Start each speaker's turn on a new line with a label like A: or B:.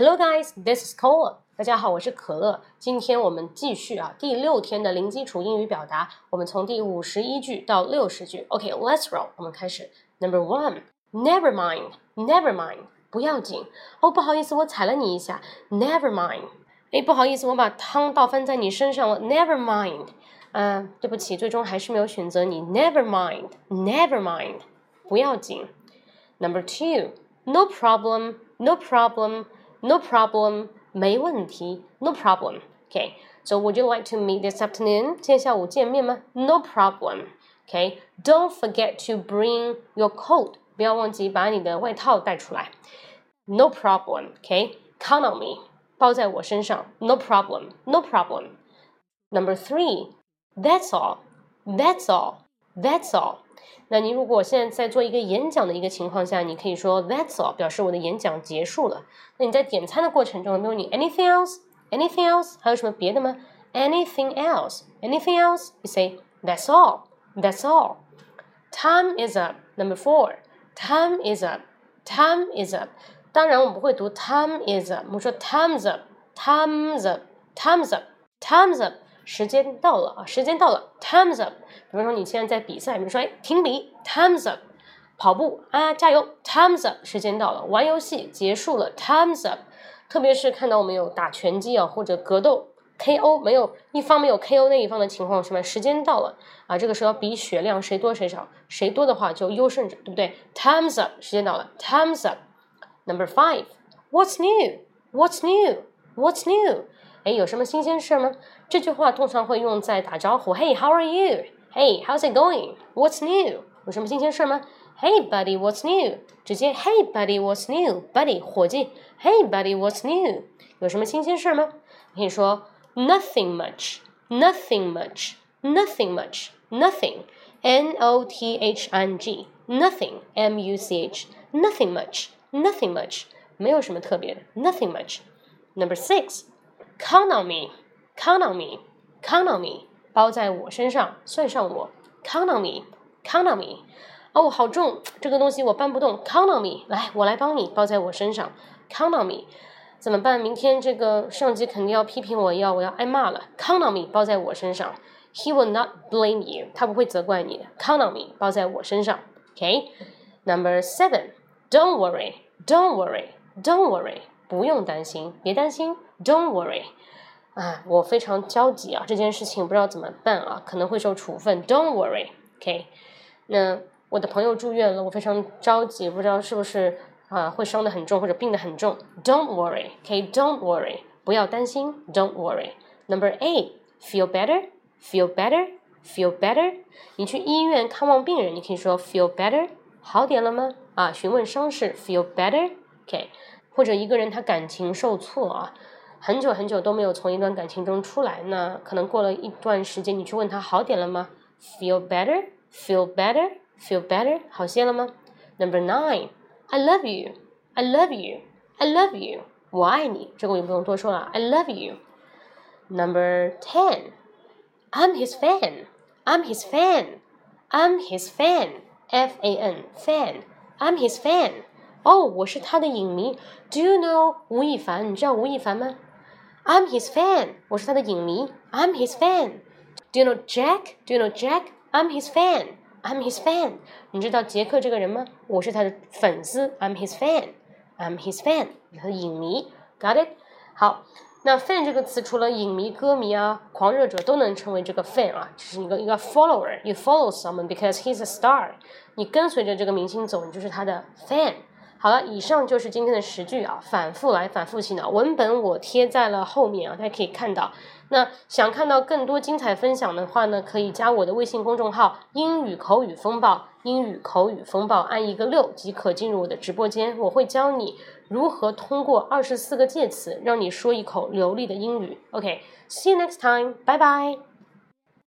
A: Hello guys, this is Cola。大家好，我是可乐。今天我们继续啊，第六天的零基础英语表达。我们从第五十一句到六十句。OK，let's roll。我们开始。Number one, never mind, never mind，不要紧。哦，不好意思，我踩了你一下。Never mind。哎，不好意思，我把汤倒翻在你身上了。Never mind。嗯，对不起，最终还是没有选择你。Never mind, never mind，不要紧。Number two, no problem, no problem, no problem, no problem，没问题，no problem。Okay, so would you like to meet this afternoon？今天下午见面吗？No problem。Okay, don't forget to bring your coat，不要忘记把你的外套带出来。No problem。Okay, count on me，包在我身上。No problem, no problem。Number three, that's all, that's all, that's all。 那你如果现在在做一个演讲的一个情况下，你可以说 That's all，表示我的演讲结束了。那你在点餐的过程中，比如你 Anything else？Anything else？还有什么别的吗？Anything else？Anything else？You say That's all. That's all. Time is up. Number four. Time is up. Time is up. 当然我们不会读 Time is up，我们说 Time's up. Time's up. Time's up. 时间到了啊，时间到了，Time's up。比如说你现在在比赛，比如说哎，停笔，Time's up。跑步啊，加油，Time's up。时间到了，玩游戏结束了，Time's up。特别是看到我们有打拳击啊或者格斗 KO 没有一方没有 KO 那一方的情况，什么时间到了啊？这个时候比血量谁多谁少，谁多的话就优胜者，对不对？Time's up，时间到了，Time's up。Number five，What's new？What's new？What's new？哎，有什么新鲜事吗？这句话通常会用在打招呼。Hey, how are you? Hey, how's it going? What's new? 有什么新鲜事吗？Hey, buddy, what's new? 直接 Hey, buddy, what's new? Buddy，伙计。Hey, buddy, what's new? 有什么新鲜事吗？可以说 Nothing much, nothing much, nothing much, nothing. N O T H I N G, nothing. M U C H, nothing much, nothing much. 没有什么特别的，nothing much. Number six. Count on me, count on me, count on me，包在我身上，算上我。Count on me, count on me。哦，好重，这个东西我搬不动。Count on me，来，我来帮你，包在我身上。Count on me，怎么办？明天这个上级肯定要批评我，要我要挨骂了。Count on me，包在我身上。He will not blame you，他不会责怪你的。Count on me，包在我身上。OK，Number seven，Don't worry，Don't worry，Don't worry，不用担心，别担心。Don't worry，啊，我非常焦急啊，这件事情不知道怎么办啊，可能会受处分。Don't worry，OK。那我的朋友住院了，我非常着急，不知道是不是啊会伤得很重或者病得很重。Don't worry，OK，Don't worry，不要担心。Don't worry。Number eight，feel better，feel better，feel better。你去医院看望病人，你可以说 feel better，好点了吗？啊，询问伤势，feel better，OK。或者一个人他感情受挫啊。很久很久都没有从一段感情中出来，那可能过了一段时间，你去问他好点了吗？Feel better, feel better, feel better，好些了吗？Number nine, I love you, I love you, I love you，我爱你，这个我就不用多说了。I love you. Number ten, I'm his fan, I'm his fan, I'm his fan, F A N, fan, I'm his fan. 哦，我是他的影迷。Do you know 吴亦凡？你知道吴亦凡吗？I'm his fan，我是他的影迷。I'm his fan。Do you know Jack？Do you know Jack？I'm his fan。I'm his fan。你知道杰克这个人吗？我是他的粉丝。I'm his fan。I'm his fan，他的影迷。Got it？好，那 fan 这个词除了影迷、歌迷啊、狂热者都能成为这个 fan 啊，就是一个一个 follower。You follow someone because he's a star。你跟随着这个明星走，你就是他的 fan。 好了，以上就是今天的十句啊，反复来，反复洗脑。文本我贴在了后面啊，大家可以看到。那想看到更多精彩分享的话呢，可以加我的微信公众号“英语口语风暴”，英语口语风暴，按一个六即可进入我的直播间。我会教你如何通过二十四个介词，让你说一口流利的英语。OK，see you next time，拜拜。